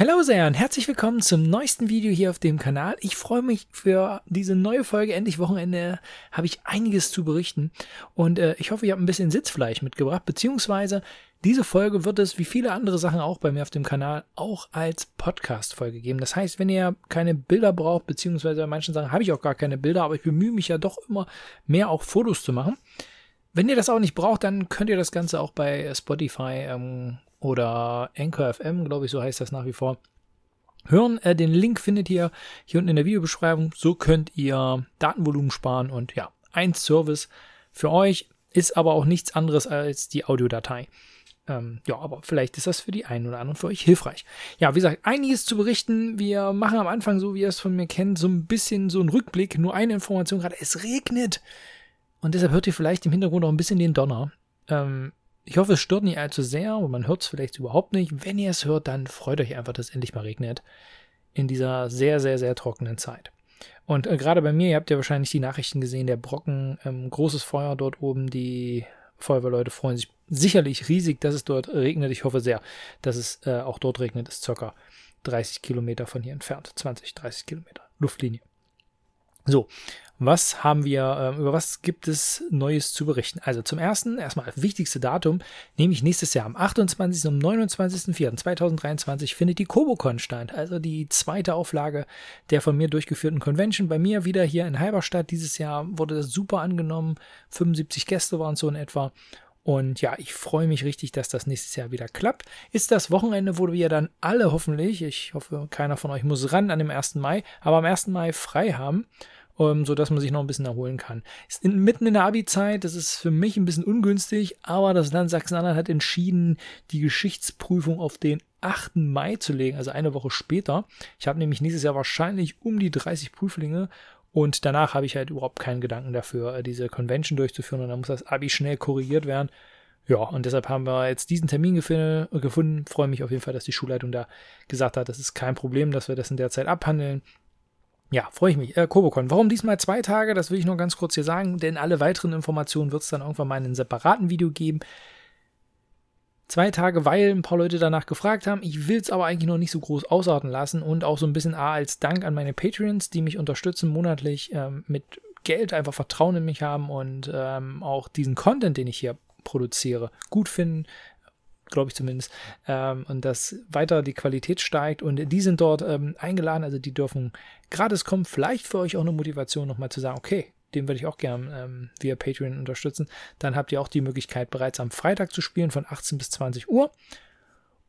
Hallo sehr und herzlich willkommen zum neuesten Video hier auf dem Kanal. Ich freue mich für diese neue Folge, endlich Wochenende, habe ich einiges zu berichten und äh, ich hoffe, ihr habt ein bisschen Sitzfleisch mitgebracht, beziehungsweise diese Folge wird es, wie viele andere Sachen auch bei mir auf dem Kanal, auch als Podcast-Folge geben. Das heißt, wenn ihr keine Bilder braucht, beziehungsweise bei manchen Sachen habe ich auch gar keine Bilder, aber ich bemühe mich ja doch immer mehr auch Fotos zu machen. Wenn ihr das auch nicht braucht, dann könnt ihr das Ganze auch bei Spotify ähm, oder Anchor FM, glaube ich, so heißt das nach wie vor. Hören, äh, den Link findet ihr hier unten in der Videobeschreibung. So könnt ihr Datenvolumen sparen und ja, ein Service für euch ist aber auch nichts anderes als die Audiodatei. Ähm, ja, aber vielleicht ist das für die einen oder anderen für euch hilfreich. Ja, wie gesagt, einiges zu berichten. Wir machen am Anfang, so wie ihr es von mir kennt, so ein bisschen so einen Rückblick. Nur eine Information gerade. Es regnet. Und deshalb hört ihr vielleicht im Hintergrund auch ein bisschen den Donner. Ähm, ich hoffe, es stört nicht allzu sehr und man hört es vielleicht überhaupt nicht. Wenn ihr es hört, dann freut euch einfach, dass es endlich mal regnet. In dieser sehr, sehr, sehr trockenen Zeit. Und äh, gerade bei mir, ihr habt ja wahrscheinlich die Nachrichten gesehen, der Brocken, ähm, großes Feuer dort oben. Die Feuerwehrleute freuen sich sicherlich riesig, dass es dort regnet. Ich hoffe sehr, dass es äh, auch dort regnet. Ist circa 30 Kilometer von hier entfernt. 20, 30 Kilometer Luftlinie. So, was haben wir, äh, über was gibt es Neues zu berichten? Also zum ersten, erstmal das wichtigste Datum, nämlich nächstes Jahr am 28. und 29.04.2023 findet die Kobocon statt, also die zweite Auflage der von mir durchgeführten Convention. Bei mir wieder hier in Halberstadt. Dieses Jahr wurde das super angenommen. 75 Gäste waren so in etwa. Und ja, ich freue mich richtig, dass das nächstes Jahr wieder klappt. Ist das Wochenende, wo wir dann alle hoffentlich, ich hoffe, keiner von euch muss ran an dem 1. Mai, aber am 1. Mai frei haben ähm, sodass man sich noch ein bisschen erholen kann. Ist in, mitten in der Abi-Zeit, das ist für mich ein bisschen ungünstig, aber das Land Sachsen-Anhalt hat entschieden, die Geschichtsprüfung auf den 8. Mai zu legen, also eine Woche später. Ich habe nämlich nächstes Jahr wahrscheinlich um die 30 Prüflinge und danach habe ich halt überhaupt keinen Gedanken dafür, äh, diese Convention durchzuführen und dann muss das Abi schnell korrigiert werden. Ja, und deshalb haben wir jetzt diesen Termin gefunden. Freue mich auf jeden Fall, dass die Schulleitung da gesagt hat, das ist kein Problem, dass wir das in der Zeit abhandeln. Ja, freue ich mich. Äh, Kobocon. Warum diesmal zwei Tage? Das will ich nur ganz kurz hier sagen, denn alle weiteren Informationen wird es dann irgendwann mal in einem separaten Video geben. Zwei Tage, weil ein paar Leute danach gefragt haben. Ich will es aber eigentlich noch nicht so groß ausarten lassen und auch so ein bisschen A als Dank an meine Patreons, die mich unterstützen monatlich ähm, mit Geld, einfach Vertrauen in mich haben und ähm, auch diesen Content, den ich hier produziere, gut finden, glaube ich zumindest, ähm, und dass weiter die Qualität steigt und die sind dort ähm, eingeladen, also die dürfen gratis kommen, vielleicht für euch auch eine Motivation nochmal zu sagen, okay, den würde ich auch gern ähm, via Patreon unterstützen. Dann habt ihr auch die Möglichkeit, bereits am Freitag zu spielen von 18 bis 20 Uhr.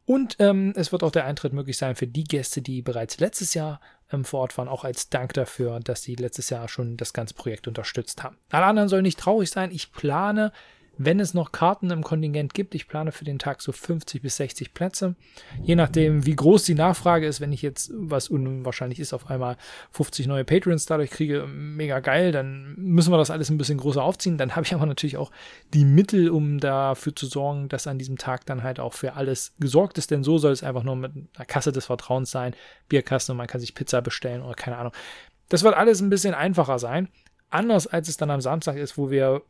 Und ähm, es wird auch der Eintritt möglich sein für die Gäste, die bereits letztes Jahr ähm, vor Ort waren, auch als Dank dafür, dass sie letztes Jahr schon das ganze Projekt unterstützt haben. Alle anderen sollen nicht traurig sein. Ich plane wenn es noch Karten im Kontingent gibt, ich plane für den Tag so 50 bis 60 Plätze. Je nachdem, wie groß die Nachfrage ist, wenn ich jetzt, was unwahrscheinlich ist, auf einmal 50 neue Patrons dadurch kriege, mega geil, dann müssen wir das alles ein bisschen größer aufziehen. Dann habe ich aber natürlich auch die Mittel, um dafür zu sorgen, dass an diesem Tag dann halt auch für alles gesorgt ist, denn so soll es einfach nur mit einer Kasse des Vertrauens sein, Bierkasten und man kann sich Pizza bestellen oder keine Ahnung. Das wird alles ein bisschen einfacher sein. Anders als es dann am Samstag ist, wo wir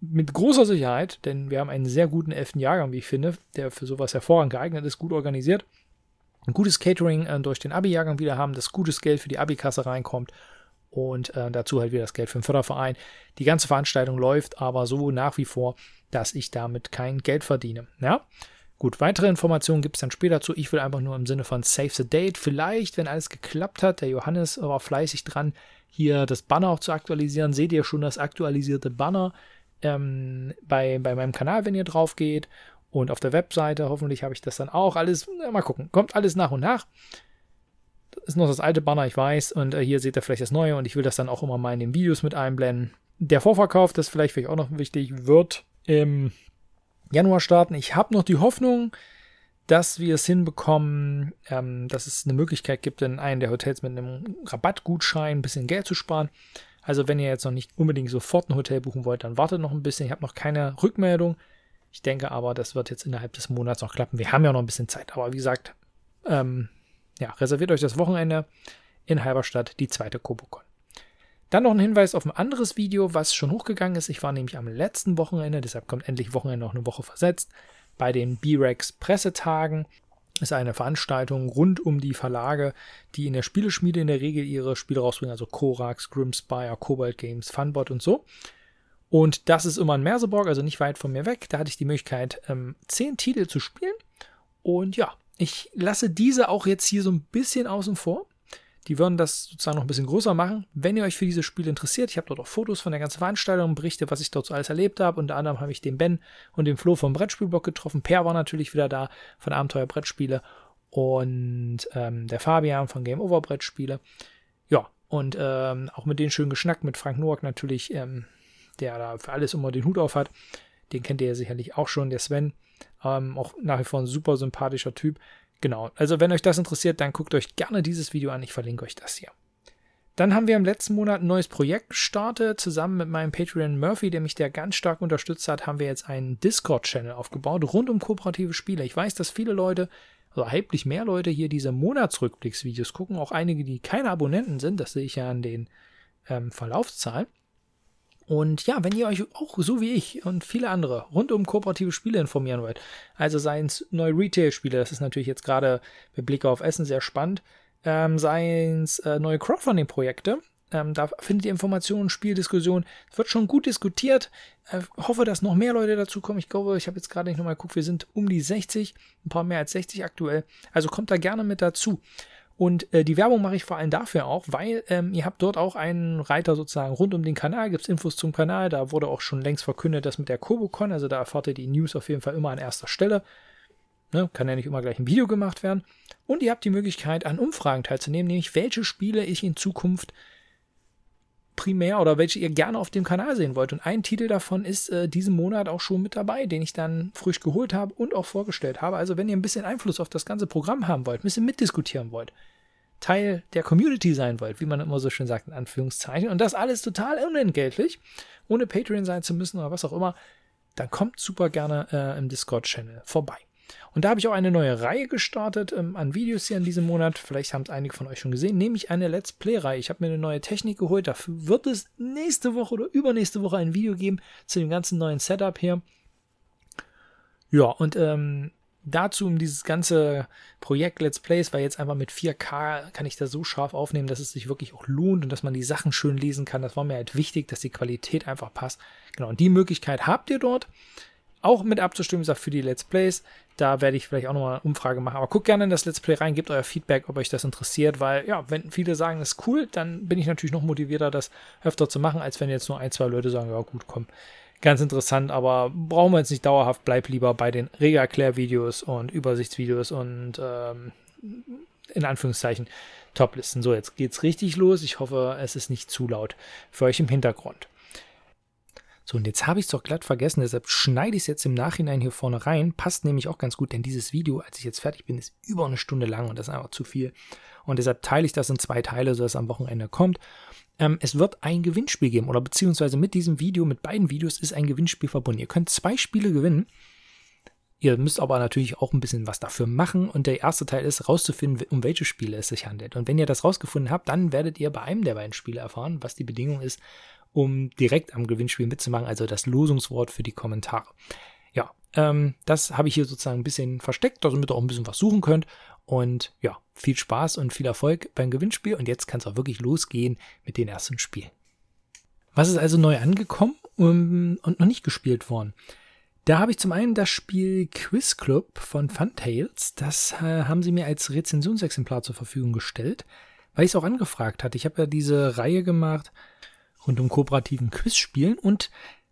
mit großer Sicherheit, denn wir haben einen sehr guten elften Jahrgang, wie ich finde, der für sowas hervorragend geeignet ist, gut organisiert. Ein gutes Catering äh, durch den Abi-Jahrgang wieder haben, dass gutes Geld für die Abi-Kasse reinkommt und äh, dazu halt wieder das Geld für den Förderverein. Die ganze Veranstaltung läuft aber so nach wie vor, dass ich damit kein Geld verdiene. Ja? Gut, weitere Informationen gibt es dann später zu. Ich will einfach nur im Sinne von Save the Date. Vielleicht, wenn alles geklappt hat, der Johannes war fleißig dran, hier das Banner auch zu aktualisieren. Seht ihr schon das aktualisierte Banner ähm, bei, bei meinem Kanal, wenn ihr drauf geht. Und auf der Webseite, hoffentlich habe ich das dann auch alles. Mal gucken, kommt alles nach und nach. Das ist noch das alte Banner, ich weiß. Und äh, hier seht ihr vielleicht das neue. Und ich will das dann auch immer mal in den Videos mit einblenden. Der Vorverkauf, das vielleicht, vielleicht auch noch wichtig, wird im Januar starten. Ich habe noch die Hoffnung, dass wir es hinbekommen, ähm, dass es eine Möglichkeit gibt, in einem der Hotels mit einem Rabattgutschein ein bisschen Geld zu sparen. Also wenn ihr jetzt noch nicht unbedingt sofort ein Hotel buchen wollt, dann wartet noch ein bisschen. Ich habe noch keine Rückmeldung. Ich denke aber, das wird jetzt innerhalb des Monats noch klappen. Wir haben ja noch ein bisschen Zeit. Aber wie gesagt, ähm, ja, reserviert euch das Wochenende in Halberstadt, die zweite Kobokon. Dann noch ein Hinweis auf ein anderes Video, was schon hochgegangen ist. Ich war nämlich am letzten Wochenende, deshalb kommt endlich Wochenende noch eine Woche versetzt, bei den B-Rex Pressetagen ist eine Veranstaltung rund um die Verlage, die in der Spieleschmiede in der Regel ihre Spiele rausbringen, also Korax, Grimspire, Cobalt Games, Funbot und so. Und das ist immer in Merseburg, also nicht weit von mir weg. Da hatte ich die Möglichkeit, ähm, zehn Titel zu spielen. Und ja, ich lasse diese auch jetzt hier so ein bisschen außen vor. Die würden das sozusagen noch ein bisschen größer machen. Wenn ihr euch für dieses Spiel interessiert, ich habe dort auch Fotos von der ganzen Veranstaltung, Berichte, was ich dort so alles erlebt habe. Unter anderem habe ich den Ben und den Flo vom Brettspielblog getroffen. Per war natürlich wieder da von Abenteuer Brettspiele und ähm, der Fabian von Game Over Brettspiele. Ja, und ähm, auch mit denen schön geschnackt, mit Frank Noack natürlich, ähm, der da für alles immer den Hut auf hat. Den kennt ihr ja sicherlich auch schon, der Sven. Ähm, auch nach wie vor ein super sympathischer Typ. Genau, also wenn euch das interessiert, dann guckt euch gerne dieses Video an. Ich verlinke euch das hier. Dann haben wir im letzten Monat ein neues Projekt gestartet. Zusammen mit meinem Patreon Murphy, der mich da ganz stark unterstützt hat, haben wir jetzt einen Discord-Channel aufgebaut rund um kooperative Spiele. Ich weiß, dass viele Leute, also erheblich mehr Leute hier diese Monatsrückblicksvideos gucken. Auch einige, die keine Abonnenten sind. Das sehe ich ja an den ähm, Verlaufszahlen. Und ja, wenn ihr euch auch so wie ich und viele andere rund um kooperative Spiele informieren wollt, also seien es neue Retail-Spiele, das ist natürlich jetzt gerade mit Blick auf Essen sehr spannend, ähm, seien es äh, neue Crowdfunding-Projekte, ähm, da findet ihr Informationen, Spieldiskussionen. Es wird schon gut diskutiert. Äh, hoffe, dass noch mehr Leute dazu kommen. Ich glaube, ich habe jetzt gerade nicht nochmal geguckt, wir sind um die 60, ein paar mehr als 60 aktuell. Also kommt da gerne mit dazu. Und äh, die Werbung mache ich vor allem dafür auch, weil ähm, ihr habt dort auch einen Reiter sozusagen rund um den Kanal, gibt es Infos zum Kanal, da wurde auch schon längst verkündet, dass mit der Kobocon, also da erfahrt ihr die News auf jeden Fall immer an erster Stelle. Ne, kann ja nicht immer gleich ein Video gemacht werden. Und ihr habt die Möglichkeit, an Umfragen teilzunehmen, nämlich welche Spiele ich in Zukunft primär oder welche ihr gerne auf dem Kanal sehen wollt. Und ein Titel davon ist äh, diesen Monat auch schon mit dabei, den ich dann frisch geholt habe und auch vorgestellt habe. Also wenn ihr ein bisschen Einfluss auf das ganze Programm haben wollt, ein bisschen mitdiskutieren wollt, Teil der Community sein wollt, wie man immer so schön sagt, in Anführungszeichen, und das alles total unentgeltlich, ohne Patreon sein zu müssen oder was auch immer, dann kommt super gerne äh, im Discord-Channel vorbei. Und da habe ich auch eine neue Reihe gestartet ähm, an Videos hier in diesem Monat. Vielleicht haben es einige von euch schon gesehen, nämlich eine Let's Play-Reihe. Ich habe mir eine neue Technik geholt. Dafür wird es nächste Woche oder übernächste Woche ein Video geben zu dem ganzen neuen Setup hier. Ja, und ähm, dazu, um dieses ganze Projekt Let's Plays, weil jetzt einfach mit 4K kann ich das so scharf aufnehmen, dass es sich wirklich auch lohnt und dass man die Sachen schön lesen kann. Das war mir halt wichtig, dass die Qualität einfach passt. Genau, und die Möglichkeit habt ihr dort auch mit abzustimmen, gesagt, für die Let's Plays. Da werde ich vielleicht auch nochmal eine Umfrage machen. Aber guckt gerne in das Let's Play rein, gebt euer Feedback, ob euch das interessiert, weil ja, wenn viele sagen, das ist cool, dann bin ich natürlich noch motivierter, das öfter zu machen, als wenn jetzt nur ein, zwei Leute sagen, ja gut, komm. Ganz interessant, aber brauchen wir jetzt nicht dauerhaft, bleib lieber bei den Regelerklärvideos und Übersichtsvideos und ähm, in Anführungszeichen Toplisten. So, jetzt geht's richtig los. Ich hoffe, es ist nicht zu laut für euch im Hintergrund. So, und jetzt habe ich es doch glatt vergessen, deshalb schneide ich es jetzt im Nachhinein hier vorne rein. Passt nämlich auch ganz gut, denn dieses Video, als ich jetzt fertig bin, ist über eine Stunde lang und das ist einfach zu viel. Und deshalb teile ich das in zwei Teile, sodass es am Wochenende kommt. Ähm, es wird ein Gewinnspiel geben, oder beziehungsweise mit diesem Video, mit beiden Videos ist ein Gewinnspiel verbunden. Ihr könnt zwei Spiele gewinnen. Ihr müsst aber natürlich auch ein bisschen was dafür machen. Und der erste Teil ist, rauszufinden, um welche Spiele es sich handelt. Und wenn ihr das rausgefunden habt, dann werdet ihr bei einem der beiden Spiele erfahren, was die Bedingung ist, um direkt am Gewinnspiel mitzumachen, also das Losungswort für die Kommentare. Ja, ähm, das habe ich hier sozusagen ein bisschen versteckt, damit ihr auch ein bisschen was suchen könnt. Und ja, viel Spaß und viel Erfolg beim Gewinnspiel. Und jetzt kann es auch wirklich losgehen mit den ersten Spielen. Was ist also neu angekommen um, und noch nicht gespielt worden? Da habe ich zum einen das Spiel Quiz Club von Funtails. Das äh, haben sie mir als Rezensionsexemplar zur Verfügung gestellt, weil ich es auch angefragt hatte. Ich habe ja diese Reihe gemacht rund um kooperativen Quizspielen und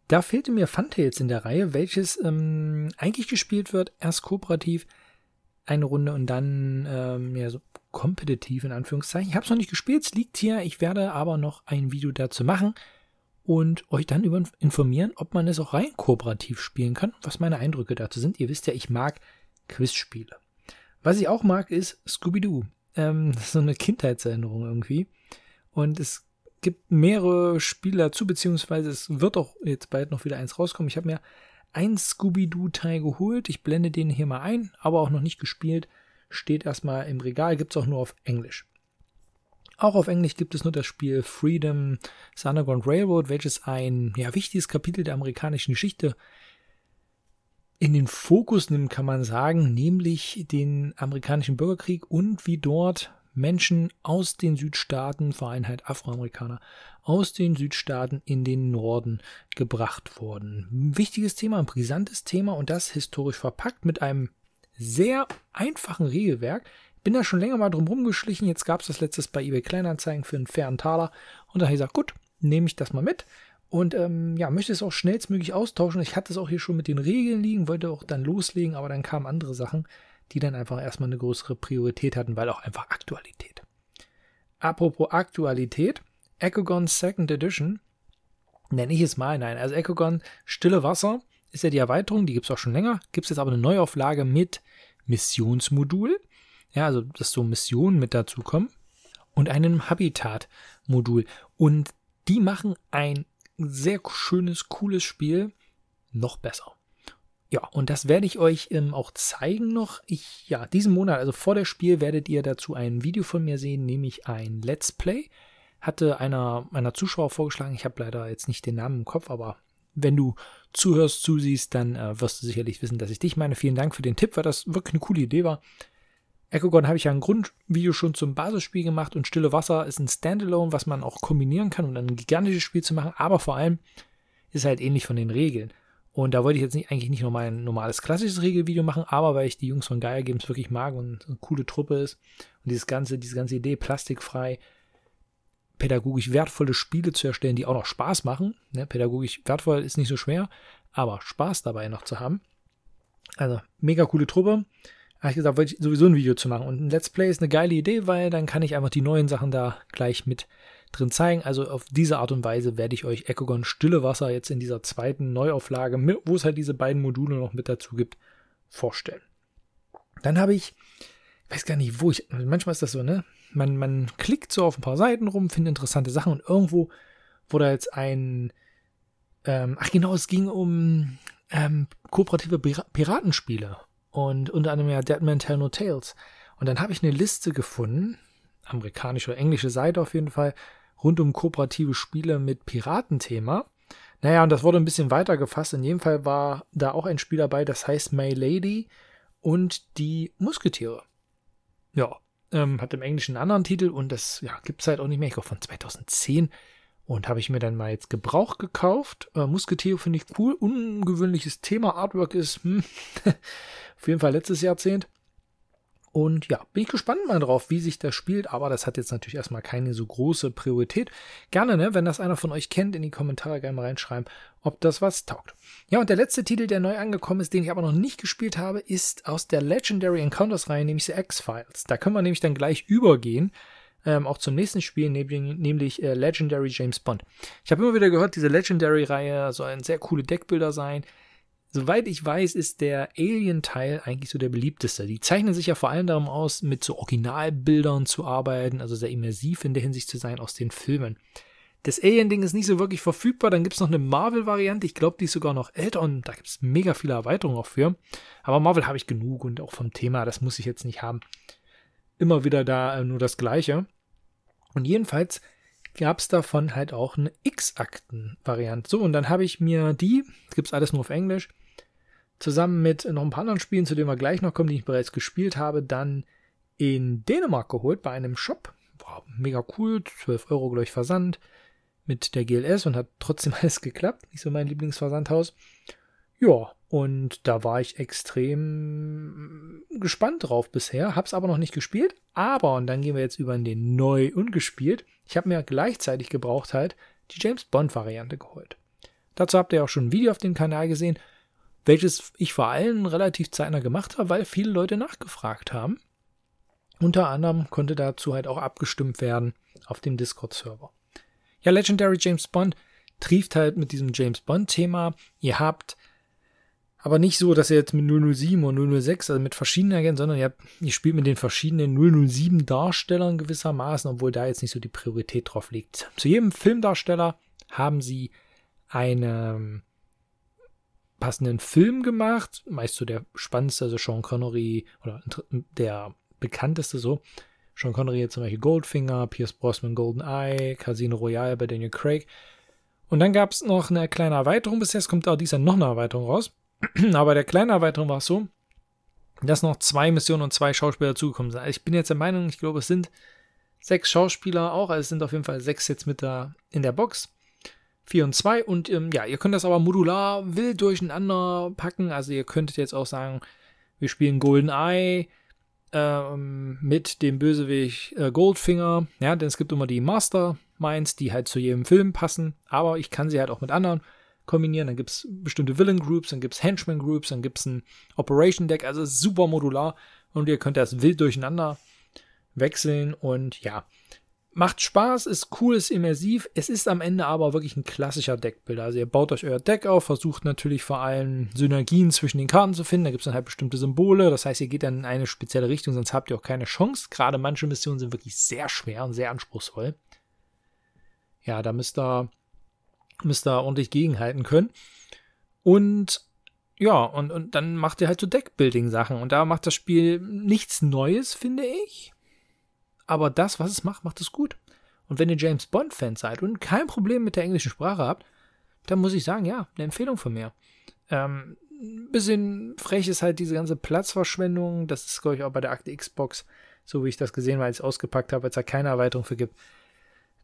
da fehlte mir Funtails in der Reihe, welches ähm, eigentlich gespielt wird, erst kooperativ eine Runde und dann ähm, ja so kompetitiv in Anführungszeichen. Ich habe es noch nicht gespielt, es liegt hier. Ich werde aber noch ein Video dazu machen und euch dann über informieren, ob man es auch rein kooperativ spielen kann, was meine Eindrücke dazu sind. Ihr wisst ja, ich mag Quizspiele. Was ich auch mag, ist Scooby-Doo. Ähm, das ist so eine Kindheitserinnerung irgendwie. Und es gibt mehrere Spiele dazu, beziehungsweise es wird auch jetzt bald noch wieder eins rauskommen. Ich habe mir ein Scooby-Doo-Teil geholt. Ich blende den hier mal ein, aber auch noch nicht gespielt. Steht erstmal im Regal, gibt es auch nur auf Englisch. Auch auf Englisch gibt es nur das Spiel Freedom Underground Railroad, welches ein ja, wichtiges Kapitel der amerikanischen Geschichte in den Fokus nimmt, kann man sagen, nämlich den amerikanischen Bürgerkrieg und wie dort Menschen aus den Südstaaten, halt Afroamerikaner, aus den Südstaaten in den Norden gebracht wurden. Ein wichtiges Thema, ein brisantes Thema und das historisch verpackt mit einem sehr einfachen Regelwerk. Bin da schon länger mal drum rumgeschlichen. Jetzt gab es das letztes bei eBay Kleinanzeigen für einen fairen Taler. Und da habe ich gesagt, gut, nehme ich das mal mit. Und ähm, ja, möchte es auch schnellstmöglich austauschen. Ich hatte es auch hier schon mit den Regeln liegen, wollte auch dann loslegen, aber dann kamen andere Sachen, die dann einfach erstmal eine größere Priorität hatten, weil auch einfach Aktualität. Apropos Aktualität, Echogon Second Edition, nenne ich es mal, nein, also Echogon Stille Wasser ist ja die Erweiterung, die gibt es auch schon länger, gibt es jetzt aber eine Neuauflage mit Missionsmodul, ja, also dass so Missionen mit dazu kommen und einem Habitat-Modul und die machen ein sehr schönes, cooles Spiel noch besser. Ja, und das werde ich euch ähm, auch zeigen noch. Ich, ja, diesen Monat, also vor der Spiel, werdet ihr dazu ein Video von mir sehen, nämlich ein Let's Play. Hatte einer meiner Zuschauer vorgeschlagen, ich habe leider jetzt nicht den Namen im Kopf, aber wenn du zuhörst, zusiehst, dann äh, wirst du sicherlich wissen, dass ich dich meine. Vielen Dank für den Tipp, weil das wirklich eine coole Idee war. Echogon habe ich ja ein Grundvideo schon zum Basisspiel gemacht und Stille Wasser ist ein Standalone, was man auch kombinieren kann, um dann ein gigantisches Spiel zu machen, aber vor allem ist halt ähnlich von den Regeln. Und da wollte ich jetzt nicht, eigentlich nicht nochmal ein normales klassisches Regelvideo machen, aber weil ich die Jungs von Gaia Games wirklich mag und eine coole Truppe ist und dieses ganze, diese ganze Idee, plastikfrei, pädagogisch wertvolle Spiele zu erstellen, die auch noch Spaß machen. Ne, pädagogisch wertvoll ist nicht so schwer, aber Spaß dabei noch zu haben. Also, mega coole Truppe. Habe ich gesagt, wollte ich sowieso ein Video zu machen. Und ein Let's Play ist eine geile Idee, weil dann kann ich einfach die neuen Sachen da gleich mit drin zeigen. Also auf diese Art und Weise werde ich euch Echogon Stille Wasser jetzt in dieser zweiten Neuauflage, wo es halt diese beiden Module noch mit dazu gibt, vorstellen. Dann habe ich, weiß gar nicht, wo ich, manchmal ist das so, ne? Man, man klickt so auf ein paar Seiten rum, findet interessante Sachen und irgendwo wurde jetzt ein, ähm, ach genau, es ging um ähm, kooperative Piratenspiele und unter anderem ja Dead Man Tell No Tales. Und dann habe ich eine Liste gefunden, amerikanische oder englische Seite auf jeden Fall, rund um kooperative Spiele mit Piratenthema. Naja, und das wurde ein bisschen weiter gefasst. In jedem Fall war da auch ein Spiel dabei, das heißt My Lady und die Musketiere. Ja, ähm, hat im Englischen einen anderen Titel und das ja, gibt es halt auch nicht mehr. Ich glaube von 2010. Und habe ich mir dann mal jetzt Gebrauch gekauft. Äh, Musketiere finde ich cool. Ungewöhnliches Thema. Artwork ist hm, auf jeden Fall letztes Jahrzehnt. Und ja, bin ich gespannt mal drauf, wie sich das spielt, aber das hat jetzt natürlich erstmal keine so große Priorität. Gerne, ne, wenn das einer von euch kennt, in die Kommentare gerne mal reinschreiben, ob das was taugt. Ja, und der letzte Titel, der neu angekommen ist, den ich aber noch nicht gespielt habe, ist aus der Legendary Encounters Reihe, nämlich The X-Files. Da können wir nämlich dann gleich übergehen, ähm, auch zum nächsten Spiel, nämlich, nämlich äh, Legendary James Bond. Ich habe immer wieder gehört, diese Legendary-Reihe soll ein sehr coole Deckbilder sein. Soweit ich weiß, ist der Alien-Teil eigentlich so der beliebteste. Die zeichnen sich ja vor allem darum aus, mit so Originalbildern zu arbeiten, also sehr immersiv in der Hinsicht zu sein aus den Filmen. Das Alien-Ding ist nicht so wirklich verfügbar. Dann gibt es noch eine Marvel-Variante. Ich glaube, die ist sogar noch älter und da gibt es mega viele Erweiterungen auch für. Aber Marvel habe ich genug und auch vom Thema, das muss ich jetzt nicht haben. Immer wieder da äh, nur das Gleiche. Und jedenfalls gab es davon halt auch eine X-Akten-Variante. So, und dann habe ich mir die, gibt es alles nur auf Englisch, zusammen mit noch ein paar anderen Spielen, zu denen wir gleich noch kommen, die ich bereits gespielt habe, dann in Dänemark geholt bei einem Shop. Wow, mega cool, 12 Euro, glaube ich, Versand mit der GLS und hat trotzdem alles geklappt. Nicht so mein Lieblingsversandhaus. Ja, und da war ich extrem gespannt drauf bisher, hab's aber noch nicht gespielt. Aber, und dann gehen wir jetzt über in den neu ungespielt. Ich habe mir gleichzeitig gebraucht halt die James Bond Variante geholt. Dazu habt ihr auch schon ein Video auf dem Kanal gesehen welches ich vor allem relativ zeitnah gemacht habe, weil viele Leute nachgefragt haben. Unter anderem konnte dazu halt auch abgestimmt werden auf dem Discord-Server. Ja, Legendary James Bond trieft halt mit diesem James Bond-Thema. Ihr habt aber nicht so, dass ihr jetzt mit 007 und 006, also mit verschiedenen Agenten, sondern ihr, habt, ihr spielt mit den verschiedenen 007 Darstellern gewissermaßen, obwohl da jetzt nicht so die Priorität drauf liegt. Zu jedem Filmdarsteller haben sie eine passenden Film gemacht. Meist so der spannendste, also Sean Connery oder der bekannteste so. Sean Connery jetzt zum Beispiel Goldfinger, Pierce Brosnan Goldeneye, Casino Royale bei Daniel Craig. Und dann gab es noch eine kleine Erweiterung. Bis jetzt kommt auch dieser noch eine Erweiterung raus. Aber der kleinen Erweiterung war es so, dass noch zwei Missionen und zwei Schauspieler dazugekommen sind. Also ich bin jetzt der Meinung, ich glaube, es sind sechs Schauspieler auch, also es sind auf jeden Fall sechs jetzt mit da in der Box. Vier und zwei und ähm, ja, ihr könnt das aber modular wild durcheinander packen. Also ihr könntet jetzt auch sagen, wir spielen Golden Eye ähm, mit dem Bösewicht äh, Goldfinger. Ja, denn es gibt immer die Masterminds, die halt zu jedem Film passen, aber ich kann sie halt auch mit anderen kombinieren. Dann gibt es bestimmte Villain Groups, dann gibt es Henchman Groups, dann gibt es ein Operation Deck. Also super modular und ihr könnt das wild durcheinander wechseln und ja, macht Spaß, ist cool, ist immersiv. Es ist am Ende aber wirklich ein klassischer Deckbilder. Also ihr baut euch euer Deck auf, versucht natürlich vor allem Synergien zwischen den Karten zu finden. Da gibt es dann halt bestimmte Symbole. Das heißt, ihr geht dann in eine spezielle Richtung, sonst habt ihr auch keine Chance. Gerade manche Missionen sind wirklich sehr schwer und sehr anspruchsvoll. Ja, da müsst ihr müsst ihr ordentlich gegenhalten können. Und ja, und, und dann macht ihr halt so Deckbuilding-Sachen. Und da macht das Spiel nichts Neues, finde ich. Aber das, was es macht, macht es gut. Und wenn ihr James Bond-Fan seid und kein Problem mit der englischen Sprache habt, dann muss ich sagen, ja, eine Empfehlung von mir. Ähm, ein bisschen frech ist halt diese ganze Platzverschwendung. Das ist, glaube ich, auch bei der Akte Xbox, so wie ich das gesehen habe, als ich es ausgepackt habe, als es da keine Erweiterung für gibt.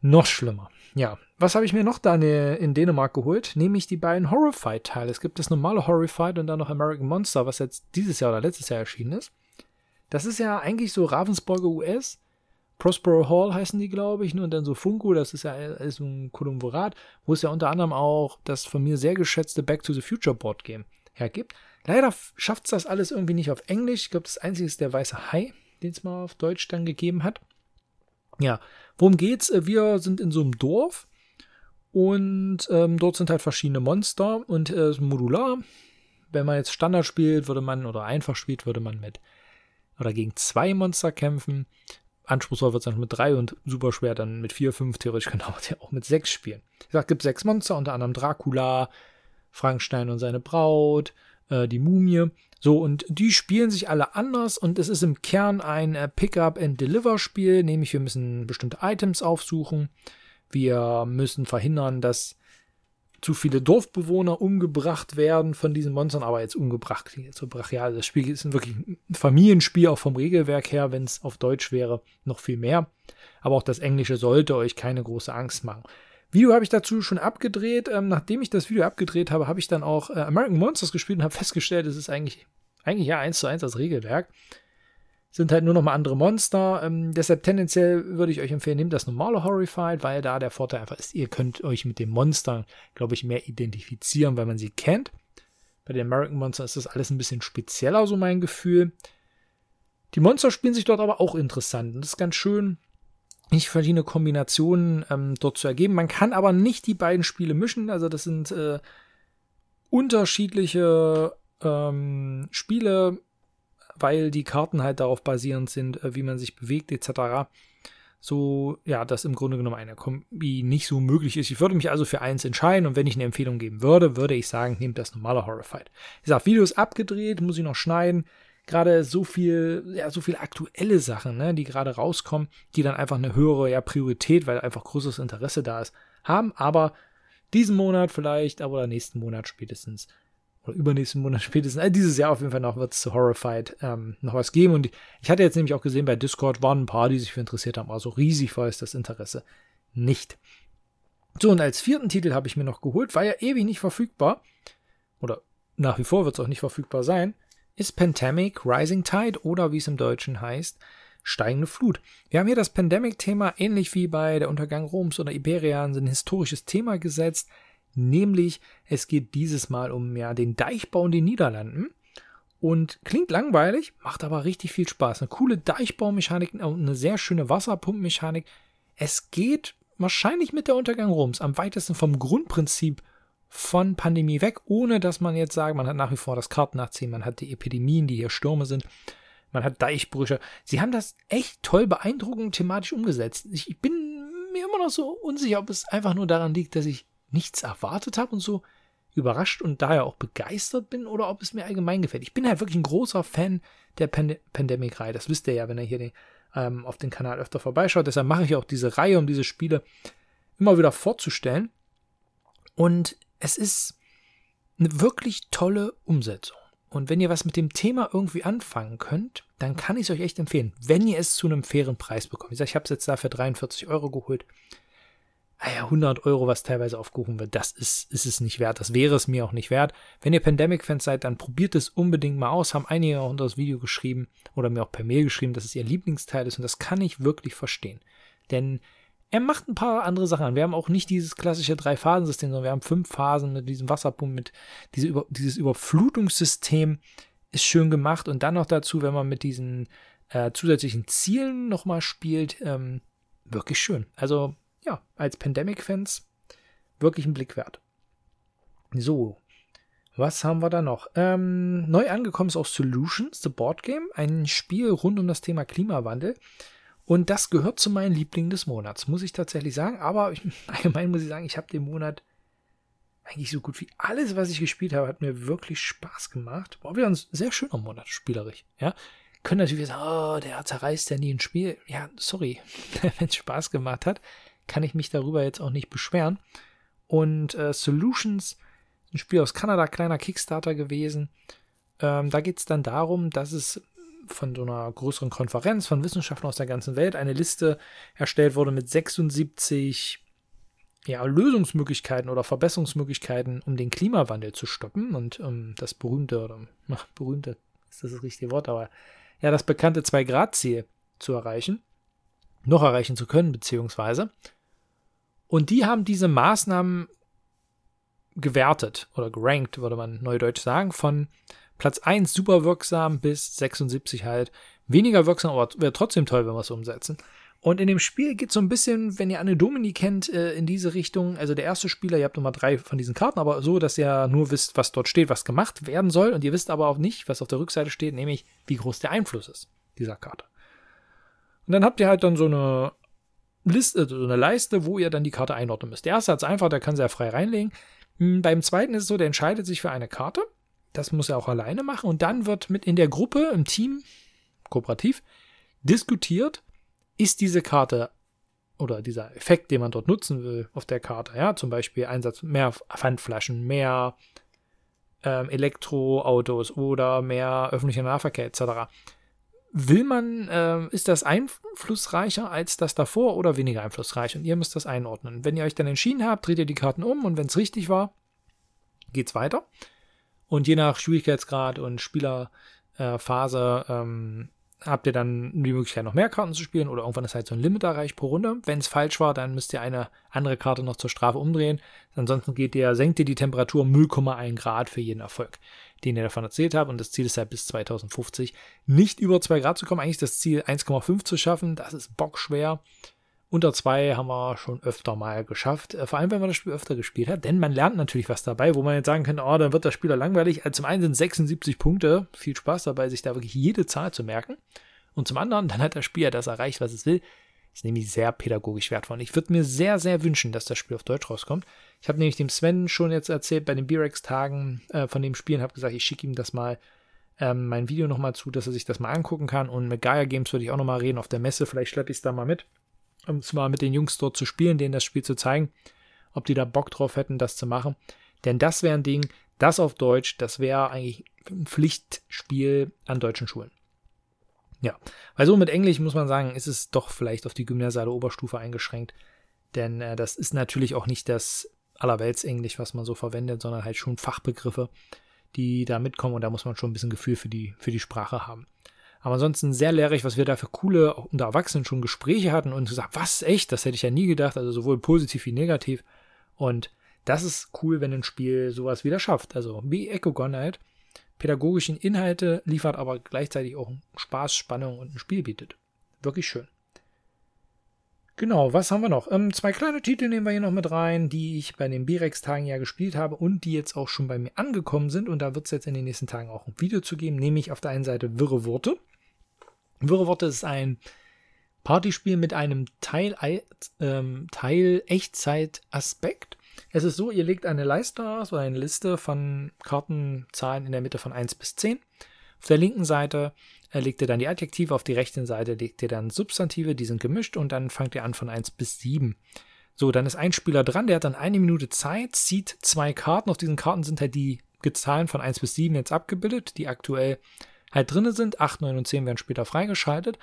Noch schlimmer. Ja, was habe ich mir noch da in Dänemark geholt? Nämlich die beiden Horrified-Teile. Es gibt das normale Horrified und dann noch American Monster, was jetzt dieses Jahr oder letztes Jahr erschienen ist. Das ist ja eigentlich so Ravensburger US. Prospero Hall heißen die, glaube ich, ne? und dann so Funko, das ist ja ist ein Kolumbrat, wo es ja unter anderem auch das von mir sehr geschätzte Back to the Future Board Game hergibt. Leider schafft es das alles irgendwie nicht auf Englisch. Ich glaube, das einzige ist der weiße Hai, den es mal auf Deutsch dann gegeben hat. Ja, worum geht's? Äh, wir sind in so einem Dorf und ähm, dort sind halt verschiedene Monster und äh, modular. Wenn man jetzt Standard spielt, würde man, oder einfach spielt, würde man mit oder gegen zwei Monster kämpfen. Anspruchsvoll wird es dann mit drei und super schwer dann mit vier, fünf. Theoretisch kann man auch mit sechs spielen. Ich sag, gibt sechs Monster, unter anderem Dracula, Frankenstein und seine Braut, äh, die Mumie. So, und die spielen sich alle anders und es ist im Kern ein äh, Pick-up-and-Deliver-Spiel, nämlich wir müssen bestimmte Items aufsuchen. Wir müssen verhindern, dass zu viele Dorfbewohner umgebracht werden von diesen Monstern, aber jetzt umgebracht, so brachial. Das Spiel ist wirklich ein Familienspiel, auch vom Regelwerk her, wenn es auf Deutsch wäre, noch viel mehr. Aber auch das Englische sollte euch keine große Angst machen. Video habe ich dazu schon abgedreht. Ähm, nachdem ich das Video abgedreht habe, habe ich dann auch äh, American Monsters gespielt und habe festgestellt, es ist eigentlich, eigentlich ja eins zu eins das Regelwerk. Sind halt nur noch mal andere Monster. Ähm, deshalb tendenziell würde ich euch empfehlen, nehmt das normale Horrified, weil da der Vorteil einfach ist, ihr könnt euch mit den Monstern, glaube ich, mehr identifizieren, weil man sie kennt. Bei den American Monsters ist das alles ein bisschen spezieller, so mein Gefühl. Die Monster spielen sich dort aber auch interessant. Und das ist ganz schön, nicht verschiedene Kombinationen ähm, dort zu ergeben. Man kann aber nicht die beiden Spiele mischen. Also das sind äh, unterschiedliche ähm, Spiele, weil die Karten halt darauf basierend sind, äh, wie man sich bewegt etc. So, ja, das im Grunde genommen eine Kombi nicht so möglich ist. Ich würde mich also für eins entscheiden und wenn ich eine Empfehlung geben würde, würde ich sagen, nehmt das normale Horrified. Ich sag, Video ist abgedreht, muss ich noch schneiden gerade so viel, ja, so viele aktuelle Sachen, ne, die gerade rauskommen, die dann einfach eine höhere ja, Priorität, weil einfach großes Interesse da ist, haben. Aber diesen Monat vielleicht, aber nächsten Monat spätestens oder übernächsten Monat spätestens, also dieses Jahr auf jeden Fall noch wird es zu Horrified ähm, noch was geben. Und ich hatte jetzt nämlich auch gesehen, bei Discord waren ein paar, die sich für interessiert haben, also riesig war es das Interesse nicht. So, und als vierten Titel habe ich mir noch geholt, war ja ewig nicht verfügbar. Oder nach wie vor wird es auch nicht verfügbar sein ist Pandemic Rising Tide oder wie es im Deutschen heißt, steigende Flut. Wir haben hier das Pandemic-Thema ähnlich wie bei der Untergang Roms oder Iberian ein historisches Thema gesetzt, nämlich es geht dieses Mal um ja den Deichbau in den Niederlanden. Und klingt langweilig, macht aber richtig viel Spaß. Eine coole Deichbaumechanik und eine sehr schöne Wasserpumpmechanik. Es geht wahrscheinlich mit der Untergang Roms am weitesten vom Grundprinzip von Pandemie weg, ohne dass man jetzt sagt, man hat nach wie vor das Kartennachziehen, man hat die Epidemien, die hier Stürme sind, man hat Deichbrüche. Sie haben das echt toll beeindruckend thematisch umgesetzt. Ich bin mir immer noch so unsicher, ob es einfach nur daran liegt, dass ich nichts erwartet habe und so überrascht und daher auch begeistert bin oder ob es mir allgemein gefällt. Ich bin halt wirklich ein großer Fan der Pand Pandemic-Reihe. Das wisst ihr ja, wenn ihr hier den, ähm, auf den Kanal öfter vorbeischaut. Deshalb mache ich auch diese Reihe, um diese Spiele immer wieder vorzustellen. Und es ist eine wirklich tolle Umsetzung. Und wenn ihr was mit dem Thema irgendwie anfangen könnt, dann kann ich es euch echt empfehlen, wenn ihr es zu einem fairen Preis bekommt. Ich sage, ich habe es jetzt dafür 43 Euro geholt. Ah ja, 100 Euro, was teilweise aufgerufen wird, das ist, ist es nicht wert. Das wäre es mir auch nicht wert. Wenn ihr Pandemic-Fans seid, dann probiert es unbedingt mal aus. Haben einige auch unter das Video geschrieben oder mir auch per Mail geschrieben, dass es ihr Lieblingsteil ist. Und das kann ich wirklich verstehen. Denn er macht ein paar andere Sachen an. Wir haben auch nicht dieses klassische Drei-Phasen-System, sondern wir haben fünf Phasen mit diesem Wasserpump, mit diese Über dieses Überflutungssystem ist schön gemacht. Und dann noch dazu, wenn man mit diesen äh, zusätzlichen Zielen nochmal spielt, ähm, wirklich schön. Also ja, als Pandemic-Fans wirklich ein Blick wert. So, was haben wir da noch? Ähm, neu angekommen ist auch Solutions, The Board Game, ein Spiel rund um das Thema Klimawandel. Und das gehört zu meinen Lieblingen des Monats, muss ich tatsächlich sagen. Aber ich, allgemein muss ich sagen, ich habe den Monat eigentlich so gut wie alles, was ich gespielt habe, hat mir wirklich Spaß gemacht. War wieder ein sehr schöner Monat, spielerisch. Ja, können natürlich sagen, oh, der zerreißt ja nie ein Spiel. Ja, sorry, wenn es Spaß gemacht hat kann ich mich darüber jetzt auch nicht beschweren. Und äh, Solutions, ein Spiel aus Kanada, kleiner Kickstarter gewesen. Ähm, da geht es dann darum, dass es von so einer größeren Konferenz von Wissenschaftlern aus der ganzen Welt eine Liste erstellt wurde mit 76 ja, Lösungsmöglichkeiten oder Verbesserungsmöglichkeiten, um den Klimawandel zu stoppen und um das berühmte, oder ach, berühmte ist das das richtige Wort, aber ja, das bekannte 2-Grad-Ziel zu erreichen, noch erreichen zu können, beziehungsweise. Und die haben diese Maßnahmen gewertet oder gerankt, würde man neudeutsch sagen, von Platz 1 super wirksam bis 76 halt weniger wirksam, aber wäre trotzdem toll, wenn wir es umsetzen. Und in dem Spiel geht es so ein bisschen, wenn ihr Anne Domini kennt, äh, in diese Richtung. Also der erste Spieler, ihr habt nochmal drei von diesen Karten, aber so, dass ihr nur wisst, was dort steht, was gemacht werden soll. Und ihr wisst aber auch nicht, was auf der Rückseite steht, nämlich wie groß der Einfluss ist dieser Karte. Und dann habt ihr halt dann so eine Liste, so eine Leiste, wo ihr dann die Karte einordnen müsst. Der erste hat es einfach, der kann sie ja frei reinlegen. Hm, beim zweiten ist es so, der entscheidet sich für eine Karte. Das muss er auch alleine machen. Und dann wird mit in der Gruppe, im Team, kooperativ, diskutiert, ist diese Karte oder dieser Effekt, den man dort nutzen will auf der Karte, ja, zum Beispiel Einsatz mehr Pfandflaschen, mehr ähm, Elektroautos oder mehr öffentlicher Nahverkehr etc will man, äh, ist das einflussreicher als das davor oder weniger einflussreich? Und ihr müsst das einordnen. Wenn ihr euch dann entschieden habt, dreht ihr die Karten um und wenn es richtig war, geht's weiter. Und je nach Schwierigkeitsgrad und Spielerphase äh, ähm, habt ihr dann die Möglichkeit, noch mehr Karten zu spielen oder irgendwann ist halt so ein Limit erreicht pro Runde. Wenn es falsch war, dann müsst ihr eine andere Karte noch zur Strafe umdrehen. Ansonsten geht ihr, senkt ihr die Temperatur um 0,1 Grad für jeden Erfolg, den ihr davon erzählt habt. Und das Ziel ist halt bis 2050 nicht über 2 Grad zu kommen. Eigentlich das Ziel 1,5 zu schaffen. Das ist bockschwer. Unter 2 haben wir schon öfter mal geschafft. Äh, vor allem, wenn man das Spiel öfter gespielt hat. Denn man lernt natürlich was dabei, wo man jetzt sagen könnte, oh, dann wird das Spieler langweilig. Also zum einen sind 76 Punkte. Viel Spaß dabei, sich da wirklich jede Zahl zu merken. Und zum anderen, dann hat das Spiel ja das erreicht, was es will. Ist nämlich sehr pädagogisch wertvoll. Ich würde mir sehr, sehr wünschen, dass das Spiel auf Deutsch rauskommt. Ich habe nämlich dem Sven schon jetzt erzählt bei den B-Rex-Tagen äh, von dem Spiel und habe gesagt, ich schicke ihm das mal ähm, mein Video nochmal zu, dass er sich das mal angucken kann. Und mit Gaia Games würde ich auch nochmal reden auf der Messe. Vielleicht schleppe ich es da mal mit um es mal mit den Jungs dort zu spielen, denen das Spiel zu zeigen, ob die da Bock drauf hätten, das zu machen. Denn das wäre ein Ding, das auf Deutsch, das wäre eigentlich ein Pflichtspiel an deutschen Schulen. Ja, weil so mit Englisch muss man sagen, ist es doch vielleicht auf die gymnasiale Oberstufe eingeschränkt. Denn äh, das ist natürlich auch nicht das Allerweltsenglisch, was man so verwendet, sondern halt schon Fachbegriffe, die da mitkommen und da muss man schon ein bisschen Gefühl für die, für die Sprache haben. Aber ansonsten sehr lehrreich, was wir da für coole, unter Erwachsenen schon Gespräche hatten und gesagt, was, echt, das hätte ich ja nie gedacht, also sowohl positiv wie negativ. Und das ist cool, wenn ein Spiel sowas wieder schafft. Also wie Echo Gone halt, pädagogischen Inhalte liefert, aber gleichzeitig auch Spaß, Spannung und ein Spiel bietet. Wirklich schön. Genau, was haben wir noch? Ähm, zwei kleine Titel nehmen wir hier noch mit rein, die ich bei den B-Rex-Tagen ja gespielt habe und die jetzt auch schon bei mir angekommen sind. Und da wird es jetzt in den nächsten Tagen auch ein Video zu geben, nämlich auf der einen Seite Wirre Worte. Wirre Worte ist ein Partyspiel mit einem Teil, ähm, Teil Echtzeit-Aspekt. Es ist so, ihr legt eine Leiste aus oder eine Liste von Kartenzahlen in der Mitte von 1 bis 10. Auf der linken Seite äh, legt ihr dann die Adjektive, auf die rechten Seite legt ihr dann Substantive, die sind gemischt und dann fangt ihr an von 1 bis 7. So, dann ist ein Spieler dran, der hat dann eine Minute Zeit, zieht zwei Karten. Auf diesen Karten sind halt die Zahlen von 1 bis 7 jetzt abgebildet, die aktuell halt drinne sind. 8, 9 und 10 werden später freigeschaltet.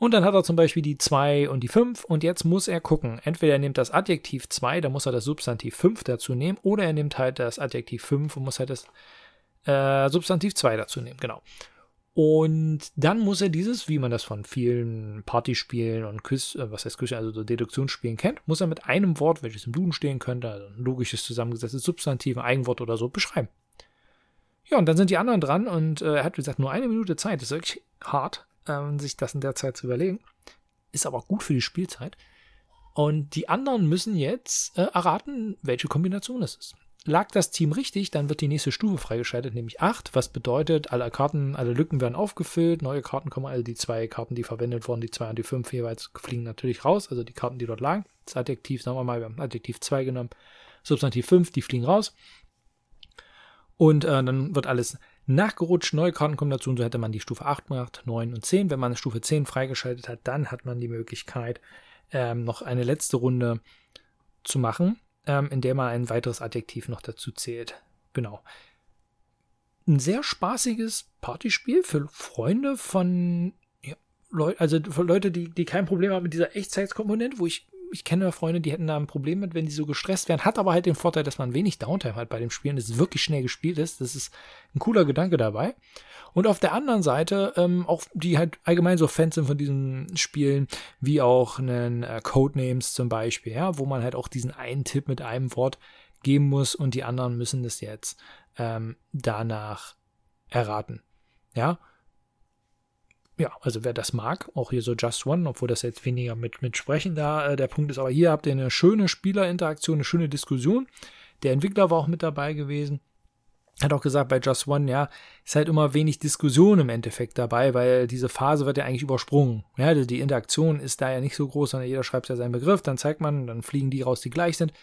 Und dann hat er zum Beispiel die 2 und die 5 und jetzt muss er gucken. Entweder er nimmt das Adjektiv 2, da muss er das Substantiv 5 dazu nehmen, oder er nimmt halt das Adjektiv 5 und muss halt das äh, Substantiv 2 dazu nehmen, genau. Und dann muss er dieses, wie man das von vielen Partyspielen und Quiz, äh, was heißt Quiz, also so Deduktionsspielen kennt, muss er mit einem Wort, welches im Duden stehen könnte, also ein logisches zusammengesetztes Substantiv, ein Eigenwort oder so, beschreiben. Ja, und dann sind die anderen dran und äh, er hat, wie gesagt, nur eine Minute Zeit. Das ist wirklich hart, ähm, sich das in der Zeit zu überlegen. Ist aber gut für die Spielzeit. Und die anderen müssen jetzt äh, erraten, welche Kombination es ist. Lag das Team richtig, dann wird die nächste Stufe freigeschaltet, nämlich 8, was bedeutet, alle Karten, alle Lücken werden aufgefüllt, neue Karten kommen, also die zwei Karten, die verwendet wurden, die 2 und die 5 jeweils fliegen natürlich raus, also die Karten, die dort lagen. Das Adjektiv, sagen wir mal, wir haben Adjektiv 2 genommen, Substantiv 5, die fliegen raus. Und äh, dann wird alles nachgerutscht, neue Karten kommen dazu und so hätte man die Stufe 8 gemacht, 9 und 10. Wenn man Stufe 10 freigeschaltet hat, dann hat man die Möglichkeit, ähm, noch eine letzte Runde zu machen ähm, in der man ein weiteres Adjektiv noch dazu zählt. Genau. Ein sehr spaßiges Partyspiel für Freunde von ja, Leuten, also für Leute, die, die kein Problem haben mit dieser Echtzeitskomponente, wo ich ich kenne Freunde, die hätten da ein Problem mit, wenn die so gestresst wären. Hat aber halt den Vorteil, dass man wenig Downtime hat bei dem Spielen, dass es wirklich schnell gespielt ist. Das ist ein cooler Gedanke dabei. Und auf der anderen Seite, ähm, auch die halt allgemein so Fans sind von diesen Spielen, wie auch einen äh, Codenames zum Beispiel, ja, wo man halt auch diesen einen Tipp mit einem Wort geben muss und die anderen müssen das jetzt ähm, danach erraten. Ja, ja, also wer das mag, auch hier so Just One, obwohl das jetzt weniger mit, mit Sprechen da äh, der Punkt ist, aber hier habt ihr eine schöne Spielerinteraktion, eine schöne Diskussion. Der Entwickler war auch mit dabei gewesen. Hat auch gesagt, bei Just One, ja, ist halt immer wenig Diskussion im Endeffekt dabei, weil diese Phase wird ja eigentlich übersprungen. Ja, die Interaktion ist da ja nicht so groß, sondern jeder schreibt ja seinen Begriff, dann zeigt man, dann fliegen die raus, die gleich sind.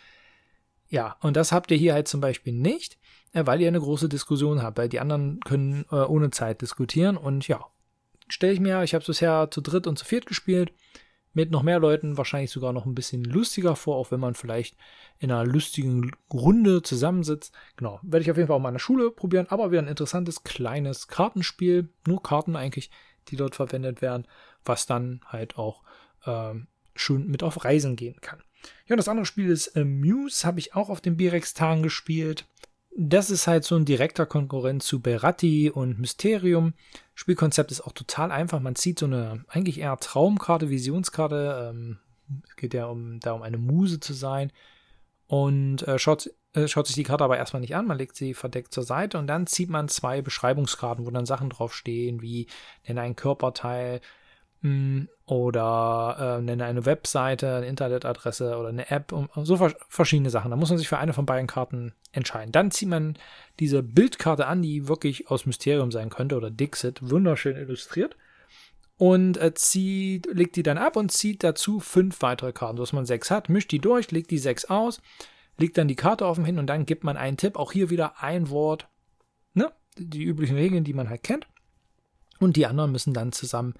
Ja, und das habt ihr hier halt zum Beispiel nicht, äh, weil ihr eine große Diskussion habt, weil die anderen können äh, ohne Zeit diskutieren und ja, stelle ich mir, ich habe es bisher zu dritt und zu viert gespielt, mit noch mehr Leuten wahrscheinlich sogar noch ein bisschen lustiger vor, auch wenn man vielleicht in einer lustigen Runde zusammensitzt. Genau, werde ich auf jeden Fall auch mal in der Schule probieren, aber wieder ein interessantes kleines Kartenspiel, nur Karten eigentlich, die dort verwendet werden, was dann halt auch ähm, schön mit auf Reisen gehen kann. Ja, das andere Spiel ist äh, Muse, habe ich auch auf den Birex-Tagen gespielt das ist halt so ein direkter Konkurrent zu Beratti und Mysterium. Spielkonzept ist auch total einfach. Man zieht so eine eigentlich eher Traumkarte, Visionskarte. Ähm, es geht ja um, darum, eine Muse zu sein. Und äh, schaut, äh, schaut sich die Karte aber erstmal nicht an. Man legt sie verdeckt zur Seite und dann zieht man zwei Beschreibungskarten, wo dann Sachen draufstehen, wie nenne ein Körperteil, oder äh, nenne eine Webseite, eine Internetadresse oder eine App und so verschiedene Sachen. Da muss man sich für eine von beiden Karten entscheiden. Dann zieht man diese Bildkarte an, die wirklich aus Mysterium sein könnte oder Dixit, wunderschön illustriert. Und äh, zieht, legt die dann ab und zieht dazu fünf weitere Karten, sodass man sechs hat, mischt die durch, legt die sechs aus, legt dann die Karte offen hin und dann gibt man einen Tipp. Auch hier wieder ein Wort, ne? Die üblichen Regeln, die man halt kennt. Und die anderen müssen dann zusammen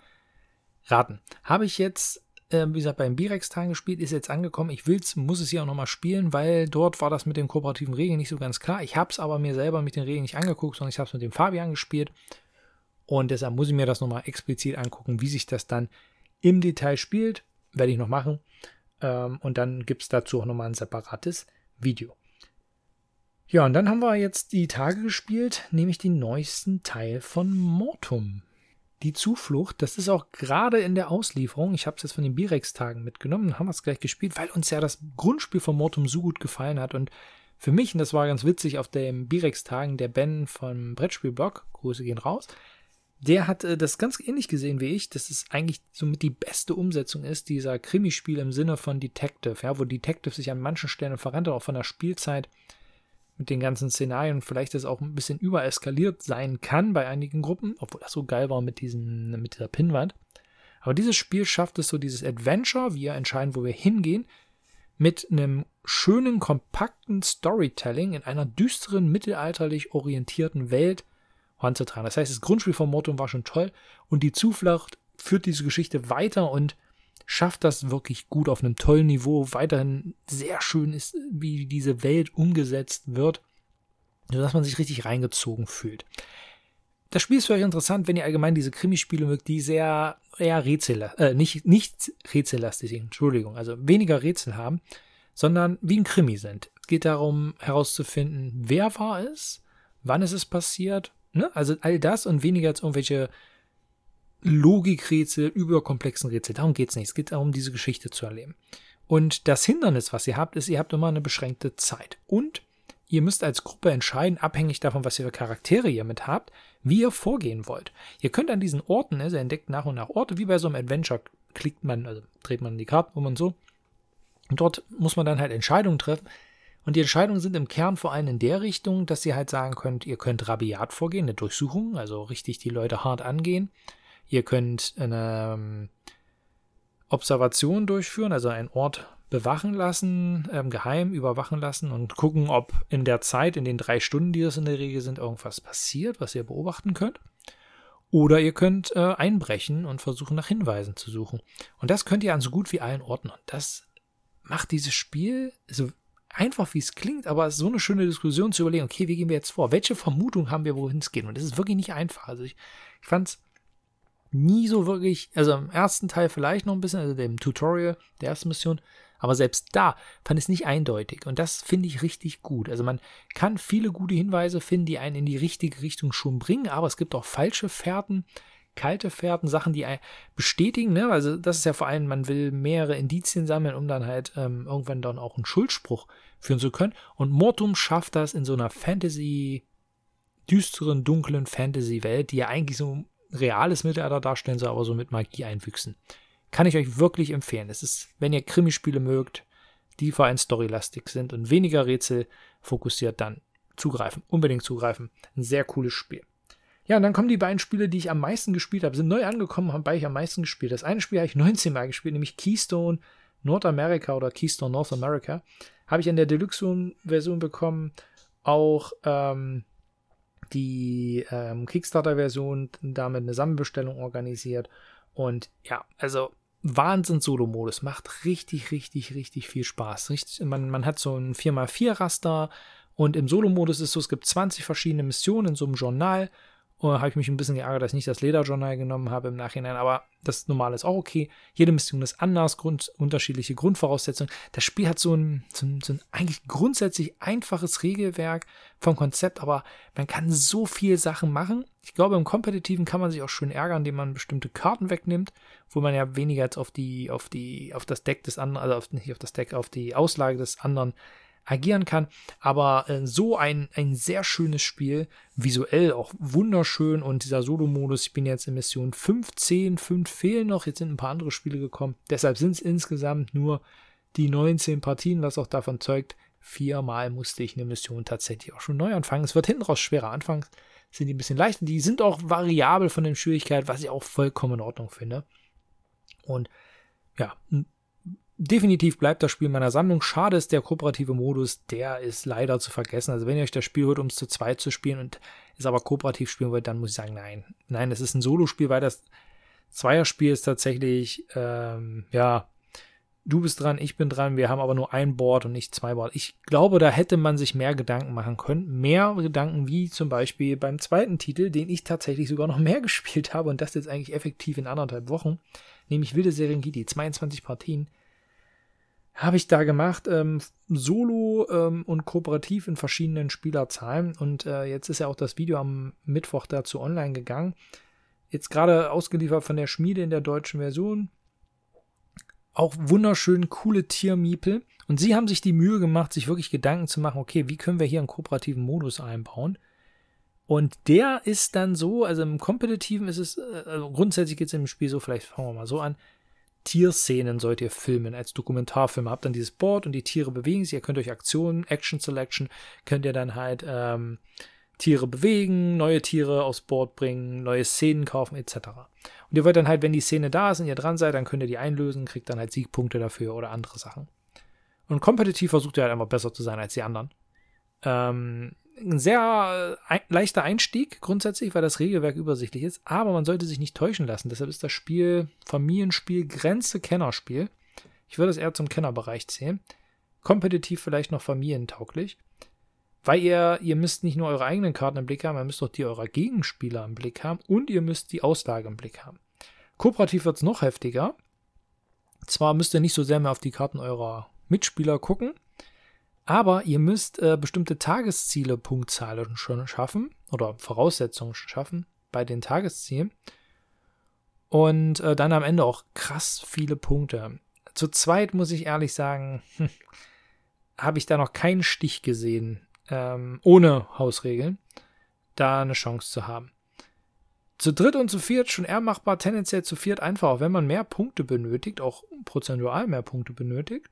raten. Habe ich jetzt, äh, wie gesagt, beim Birex-Tagen gespielt, ist jetzt angekommen. Ich will's, muss es hier auch nochmal spielen, weil dort war das mit den kooperativen Regeln nicht so ganz klar. Ich habe es aber mir selber mit den Regeln nicht angeguckt, sondern ich habe es mit dem Fabian gespielt. Und deshalb muss ich mir das nochmal explizit angucken, wie sich das dann im Detail spielt. Werde ich noch machen. Ähm, und dann gibt es dazu auch nochmal ein separates Video. Ja, und dann haben wir jetzt die Tage gespielt, nämlich den neuesten Teil von Mortum die Zuflucht, das ist auch gerade in der Auslieferung, ich habe es jetzt von den Birex-Tagen mitgenommen, haben wir es gleich gespielt, weil uns ja das Grundspiel von Mortum so gut gefallen hat. Und für mich, und das war ganz witzig, auf den Birex-Tagen, der Ben vom Brettspielblog, Grüße gehen raus, der hat äh, das ganz ähnlich gesehen wie ich, dass es eigentlich somit die beste Umsetzung ist, dieser Krimispiel im Sinne von Detective, ja, wo Detective sich an manchen Stellen verrennt, auch von der Spielzeit mit den ganzen Szenarien vielleicht das auch ein bisschen übereskaliert sein kann bei einigen Gruppen, obwohl das so geil war mit, diesen, mit dieser Pinnwand. Aber dieses Spiel schafft es so, dieses Adventure, wir entscheiden, wo wir hingehen, mit einem schönen, kompakten Storytelling in einer düsteren, mittelalterlich orientierten Welt heranzutragen. Das heißt, das Grundspiel von Mortum war schon toll und die Zuflucht führt diese Geschichte weiter und schafft das wirklich gut auf einem tollen Niveau. Weiterhin sehr schön ist, wie diese Welt umgesetzt wird. sodass man sich richtig reingezogen fühlt. Das Spiel ist für euch interessant, wenn ihr allgemein diese Krimispiele mögt, die sehr eher Rätsel, äh, nicht, nicht rätsellastig, Entschuldigung, also weniger Rätsel haben, sondern wie ein Krimi sind. Es geht darum herauszufinden, wer war es, wann ist es passiert, ne? Also all das und weniger als irgendwelche Logikrätsel, überkomplexen Rätsel. Darum geht es nicht. Es geht darum, diese Geschichte zu erleben. Und das Hindernis, was ihr habt, ist, ihr habt immer eine beschränkte Zeit. Und ihr müsst als Gruppe entscheiden, abhängig davon, was ihr für Charaktere ihr mit habt, wie ihr vorgehen wollt. Ihr könnt an diesen Orten, also ihr entdeckt nach und nach Orte, wie bei so einem Adventure, klickt man, also dreht man die Karten um und so. Und dort muss man dann halt Entscheidungen treffen. Und die Entscheidungen sind im Kern vor allem in der Richtung, dass ihr halt sagen könnt, ihr könnt rabiat vorgehen, eine Durchsuchung, also richtig die Leute hart angehen. Ihr könnt eine ähm, Observation durchführen, also einen Ort bewachen lassen, ähm, geheim überwachen lassen und gucken, ob in der Zeit, in den drei Stunden, die das in der Regel sind, irgendwas passiert, was ihr beobachten könnt. Oder ihr könnt äh, einbrechen und versuchen, nach Hinweisen zu suchen. Und das könnt ihr an so gut wie allen Orten. Und das macht dieses Spiel so einfach, wie es klingt, aber es ist so eine schöne Diskussion zu überlegen, okay, wie gehen wir jetzt vor? Welche Vermutung haben wir, wohin es geht? Und das ist wirklich nicht einfach. Also ich, ich fand es nie so wirklich, also im ersten Teil vielleicht noch ein bisschen, also dem Tutorial der ersten Mission, aber selbst da fand ich es nicht eindeutig und das finde ich richtig gut. Also man kann viele gute Hinweise finden, die einen in die richtige Richtung schon bringen, aber es gibt auch falsche Fährten, kalte Fährten, Sachen, die bestätigen. Ne? Also das ist ja vor allem, man will mehrere Indizien sammeln, um dann halt ähm, irgendwann dann auch einen Schuldspruch führen zu können. Und Mortum schafft das in so einer Fantasy, düsteren, dunklen Fantasy-Welt, die ja eigentlich so reales Mittelalter darstellen soll, aber so mit Magie einwüchsen. Kann ich euch wirklich empfehlen. Es ist, wenn ihr Krimispiele mögt, die vor allem storylastig sind und weniger Rätsel fokussiert, dann zugreifen. Unbedingt zugreifen. Ein sehr cooles Spiel. Ja, und dann kommen die beiden Spiele, die ich am meisten gespielt habe, sind neu angekommen, haben beide ich am meisten gespielt. Das eine Spiel habe ich 19 Mal gespielt, nämlich Keystone Nordamerika oder Keystone North America. Habe ich in der Deluxe-Version bekommen. Auch ähm, die ähm, Kickstarter-Version damit eine Sammelbestellung organisiert. Und ja, also Wahnsinn-Solo-Modus. Macht richtig, richtig, richtig viel Spaß. Richtig, man, man hat so ein 4x4-Raster und im Solo-Modus ist so, es gibt 20 verschiedene Missionen in so einem Journal oder habe ich mich ein bisschen geärgert, dass ich nicht das Lederjournal genommen habe im Nachhinein, aber das normale ist auch okay. Jede Mission ist anders, Grund, unterschiedliche Grundvoraussetzungen. Das Spiel hat so ein, so, ein, so ein eigentlich grundsätzlich einfaches Regelwerk vom Konzept, aber man kann so viel Sachen machen. Ich glaube, im Kompetitiven kann man sich auch schön ärgern, indem man bestimmte Karten wegnimmt, wo man ja weniger jetzt auf die, auf die, auf das Deck des anderen, also auf, nicht auf das Deck, auf die Auslage des anderen agieren kann. Aber äh, so ein, ein sehr schönes Spiel, visuell auch wunderschön und dieser Solo-Modus, ich bin jetzt in Mission 15, 5 fehlen noch, jetzt sind ein paar andere Spiele gekommen. Deshalb sind es insgesamt nur die 19 Partien, was auch davon zeugt, viermal musste ich eine Mission tatsächlich auch schon neu anfangen. Es wird hinten raus schwerer. Anfangs sind die ein bisschen leichter. Die sind auch variabel von der Schwierigkeit, was ich auch vollkommen in Ordnung finde. Und ja, definitiv bleibt das Spiel in meiner Sammlung. Schade ist der kooperative Modus, der ist leider zu vergessen. Also wenn ihr euch das Spiel holt, um es zu zweit zu spielen und es aber kooperativ spielen wollt, dann muss ich sagen, nein. Nein, es ist ein Solospiel, weil das Zweierspiel ist tatsächlich, ähm, ja, du bist dran, ich bin dran, wir haben aber nur ein Board und nicht zwei Board. Ich glaube, da hätte man sich mehr Gedanken machen können. Mehr Gedanken wie zum Beispiel beim zweiten Titel, den ich tatsächlich sogar noch mehr gespielt habe und das jetzt eigentlich effektiv in anderthalb Wochen, nämlich Wilde Serengeti, 22 Partien habe ich da gemacht, ähm, solo ähm, und kooperativ in verschiedenen Spielerzahlen. Und äh, jetzt ist ja auch das Video am Mittwoch dazu online gegangen. Jetzt gerade ausgeliefert von der Schmiede in der deutschen Version. Auch wunderschön coole Tiermiepel. Und sie haben sich die Mühe gemacht, sich wirklich Gedanken zu machen, okay, wie können wir hier einen kooperativen Modus einbauen? Und der ist dann so, also im Kompetitiven ist es, äh, also grundsätzlich geht es im Spiel so, vielleicht fangen wir mal so an, Tierszenen sollt ihr filmen als Dokumentarfilm. Habt dann dieses Board und die Tiere bewegen sich. Ihr könnt euch Aktionen, Action Selection, könnt ihr dann halt ähm, Tiere bewegen, neue Tiere aufs Board bringen, neue Szenen kaufen etc. Und ihr wollt dann halt, wenn die Szene da ist und ihr dran seid, dann könnt ihr die einlösen, kriegt dann halt Siegpunkte dafür oder andere Sachen. Und kompetitiv versucht ihr halt einfach besser zu sein als die anderen. Ähm, ein sehr äh, leichter Einstieg grundsätzlich, weil das Regelwerk übersichtlich ist, aber man sollte sich nicht täuschen lassen. Deshalb ist das Spiel Familienspiel Grenze Kennerspiel. Ich würde es eher zum Kennerbereich zählen. Kompetitiv vielleicht noch familientauglich. Weil ihr, ihr müsst nicht nur eure eigenen Karten im Blick haben, ihr müsst auch die eurer Gegenspieler im Blick haben und ihr müsst die Auslage im Blick haben. Kooperativ wird es noch heftiger. Zwar müsst ihr nicht so sehr mehr auf die Karten eurer Mitspieler gucken, aber ihr müsst äh, bestimmte Tagesziele, Punktzahlen schon schaffen oder Voraussetzungen schaffen bei den Tageszielen. Und äh, dann am Ende auch krass viele Punkte. Zu zweit muss ich ehrlich sagen, hm, habe ich da noch keinen Stich gesehen, ähm, ohne Hausregeln, da eine Chance zu haben. Zu dritt und zu viert schon eher machbar, tendenziell zu viert einfach, auch wenn man mehr Punkte benötigt, auch prozentual mehr Punkte benötigt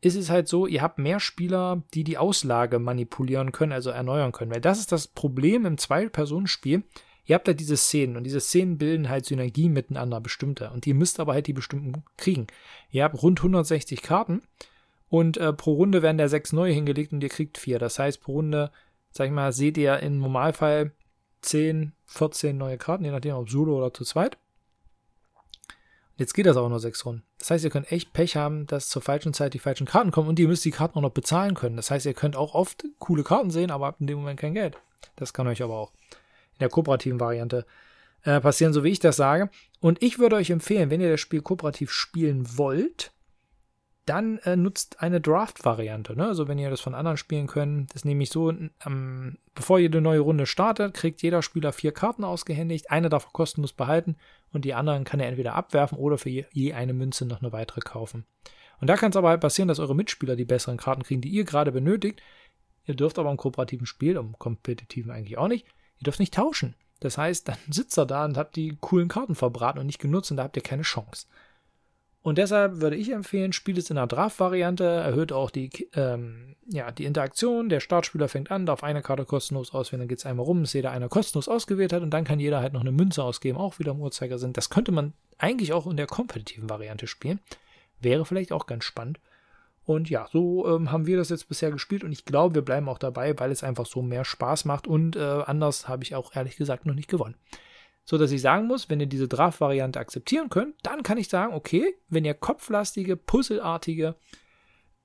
ist es halt so, ihr habt mehr Spieler, die die Auslage manipulieren können, also erneuern können. Weil das ist das Problem im Zwei-Personen-Spiel. Ihr habt da diese Szenen und diese Szenen bilden halt Synergie miteinander, bestimmte. Und ihr müsst aber halt die bestimmten kriegen. Ihr habt rund 160 Karten und äh, pro Runde werden da sechs neue hingelegt und ihr kriegt vier. Das heißt, pro Runde, sag ich mal, seht ihr im Normalfall 10, 14 neue Karten, je nachdem, ob solo oder zu zweit. Jetzt geht das auch nur sechs Runden. Das heißt, ihr könnt echt Pech haben, dass zur falschen Zeit die falschen Karten kommen und ihr müsst die Karten auch noch bezahlen können. Das heißt, ihr könnt auch oft coole Karten sehen, aber habt in dem Moment kein Geld. Das kann euch aber auch in der kooperativen Variante äh, passieren, so wie ich das sage. Und ich würde euch empfehlen, wenn ihr das Spiel kooperativ spielen wollt, dann äh, nutzt eine Draft-Variante. Ne? Also wenn ihr das von anderen spielen könnt, das nehme ich so, ähm, bevor eine neue Runde startet, kriegt jeder Spieler vier Karten ausgehändigt, eine darf er kostenlos behalten und die anderen kann er entweder abwerfen oder für je, je eine Münze noch eine weitere kaufen. Und da kann es aber halt passieren, dass eure Mitspieler die besseren Karten kriegen, die ihr gerade benötigt. Ihr dürft aber im kooperativen Spiel, im kompetitiven eigentlich auch nicht, ihr dürft nicht tauschen. Das heißt, dann sitzt er da und habt die coolen Karten verbraten und nicht genutzt und da habt ihr keine Chance. Und deshalb würde ich empfehlen, spielt es in der Draft-Variante, erhöht auch die, ähm, ja, die Interaktion. Der Startspieler fängt an, darf eine Karte kostenlos auswählen, dann geht es einmal rum, bis jeder eine kostenlos ausgewählt hat und dann kann jeder halt noch eine Münze ausgeben, auch wieder im Uhrzeigersinn. Das könnte man eigentlich auch in der kompetitiven Variante spielen. Wäre vielleicht auch ganz spannend. Und ja, so ähm, haben wir das jetzt bisher gespielt und ich glaube, wir bleiben auch dabei, weil es einfach so mehr Spaß macht und äh, anders habe ich auch ehrlich gesagt noch nicht gewonnen so dass ich sagen muss, wenn ihr diese Draft-Variante akzeptieren könnt, dann kann ich sagen, okay, wenn ihr kopflastige, puzzelartige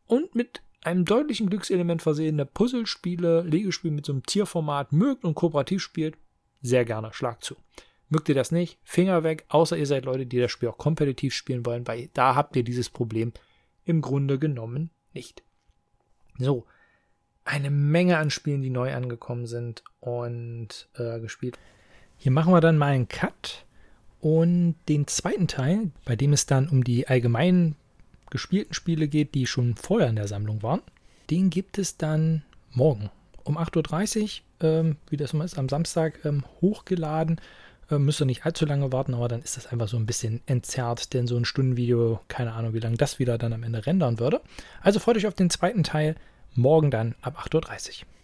und mit einem deutlichen Glückselement versehene Puzzlespiele, Legespiele mit so einem Tierformat mögt und kooperativ spielt, sehr gerne, schlag zu. Mögt ihr das nicht, Finger weg, außer ihr seid Leute, die das Spiel auch kompetitiv spielen wollen, weil da habt ihr dieses Problem im Grunde genommen nicht. So, eine Menge an Spielen, die neu angekommen sind und äh, gespielt. Hier machen wir dann mal einen Cut und den zweiten Teil, bei dem es dann um die allgemeinen gespielten Spiele geht, die schon vorher in der Sammlung waren, den gibt es dann morgen um 8.30 Uhr, ähm, wie das immer ist, am Samstag ähm, hochgeladen. Ähm, müsst ihr nicht allzu lange warten, aber dann ist das einfach so ein bisschen entzerrt, denn so ein Stundenvideo, keine Ahnung, wie lange das wieder dann am Ende rendern würde. Also freut euch auf den zweiten Teil, morgen dann ab 8.30 Uhr.